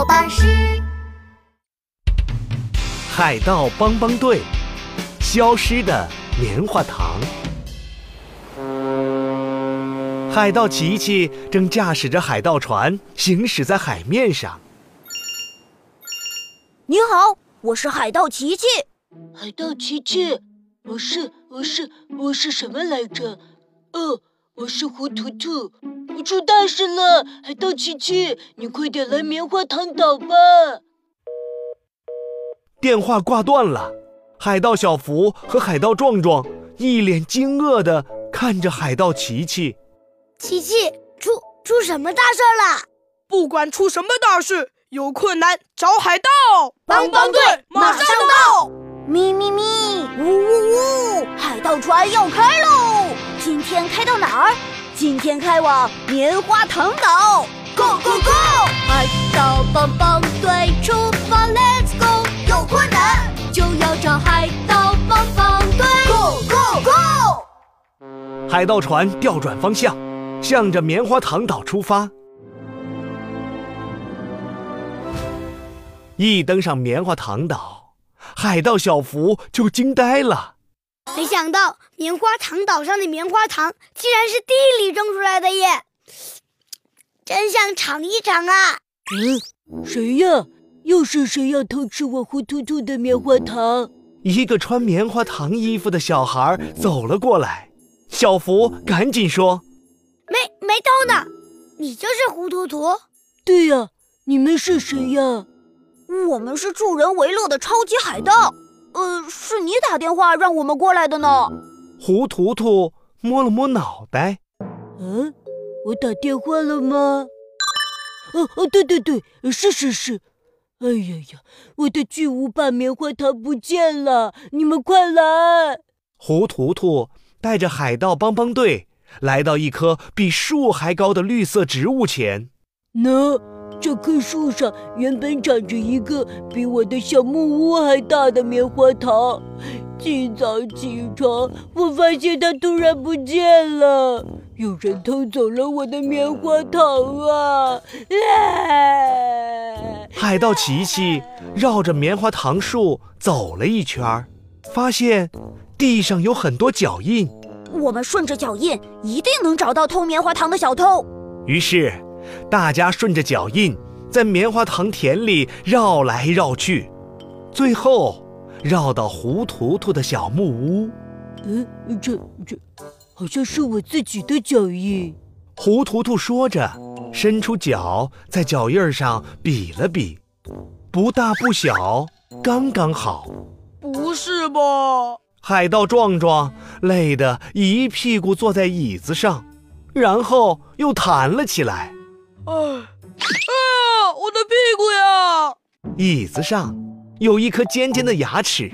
宝巴士。海盗帮帮队，消失的棉花糖。海盗琪琪正驾驶着海盗船行驶在海面上。你好，我是海盗琪琪。海盗琪琪，我是我是我是什么来着？哦，我是胡图图。出大事了，海盗琪琪，你快点来棉花糖岛吧！电话挂断了，海盗小福和海盗壮壮一脸惊愕的看着海盗琪琪。琪琪，出出什么大事了？不管出什么大事，有困难找海盗帮帮队，马上今天开往棉花糖岛，Go Go Go！海盗帮帮队出发，Let's go！有困难就要找海盗帮帮队，Go Go Go！海盗船调转方向，向着棉花糖岛出发。一登上棉花糖岛，海盗小福就惊呆了。没想到棉花糖岛上的棉花糖竟然是地里种出来的耶！真想尝一尝啊！嗯，谁呀？又是谁要偷吃我胡图图的棉花糖？一个穿棉花糖衣服的小孩走了过来，小福赶紧说：“没没偷呢，你就是胡图图。”“对呀，你们是谁呀？”“我们是助人为乐的超级海盗。”呃，是你打电话让我们过来的呢。胡图图摸了摸脑袋，嗯，我打电话了吗？哦哦，对对对，是是是。哎呀呀，我的巨无霸棉花糖不见了！你们快来！胡图图带着海盗帮帮队来到一棵比树还高的绿色植物前。喏。这棵树上原本长着一个比我的小木屋还大的棉花糖。今早起床，我发现它突然不见了，有人偷走了我的棉花糖啊！海盗琪琪绕着棉花糖树走了一圈，发现地上有很多脚印。我们顺着脚印，一定能找到偷棉花糖的小偷。于是。大家顺着脚印，在棉花糖田里绕来绕去，最后绕到胡图图的小木屋。嗯，这这，好像是我自己的脚印。胡图图说着，伸出脚在脚印上比了比，不大不小，刚刚好。不是吧？海盗壮壮累得一屁股坐在椅子上，然后又弹了起来。哎，哎呀，我的屁股呀！椅子上有一颗尖尖的牙齿，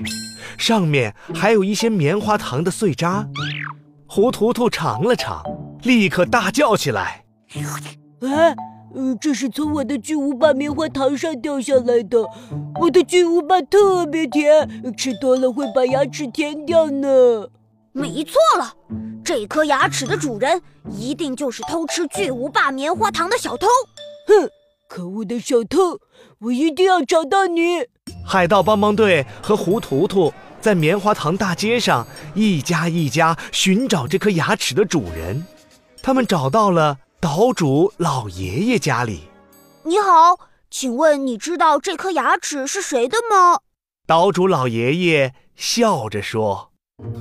上面还有一些棉花糖的碎渣。胡图图尝了尝，立刻大叫起来：“哎，这是从我的巨无霸棉花糖上掉下来的！我的巨无霸特别甜，吃多了会把牙齿甜掉呢。”没错了。这颗牙齿的主人一定就是偷吃巨无霸棉花糖的小偷。哼，可恶的小偷！我一定要找到你！海盗帮帮队和胡图图在棉花糖大街上一家一家寻找这颗牙齿的主人。他们找到了岛主老爷爷家里。你好，请问你知道这颗牙齿是谁的吗？岛主老爷爷笑着说。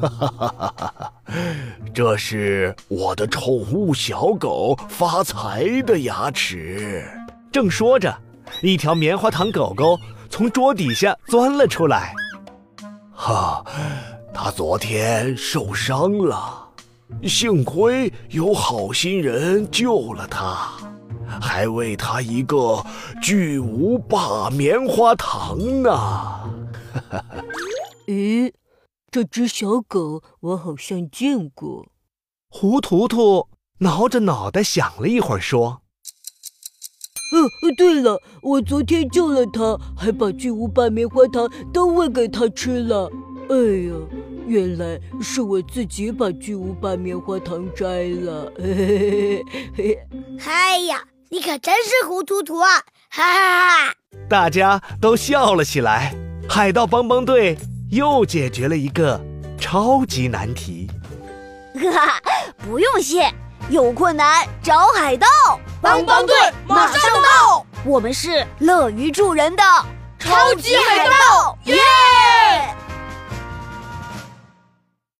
哈哈哈哈哈！这是我的宠物小狗发财的牙齿。正说着，一条棉花糖狗狗从桌底下钻了出来。哈，它昨天受伤了，幸亏有好心人救了它，还喂它一个巨无霸棉花糖呢。哈哈！咦？这只小狗我好像见过。胡图图挠着脑袋想了一会儿，说：“嗯，对了，我昨天救了它，还把巨无霸棉花糖都喂给它吃了。哎呀，原来是我自己把巨无霸棉花糖摘了。嘿嘿嘿嘿！哎呀，你可真是胡图图啊！哈哈哈！大家都笑了起来。海盗帮帮队又解决了一个超级难题。哈哈，不用谢，有困难找海盗帮帮队马上到。我们是乐于助人的超级海盗，耶！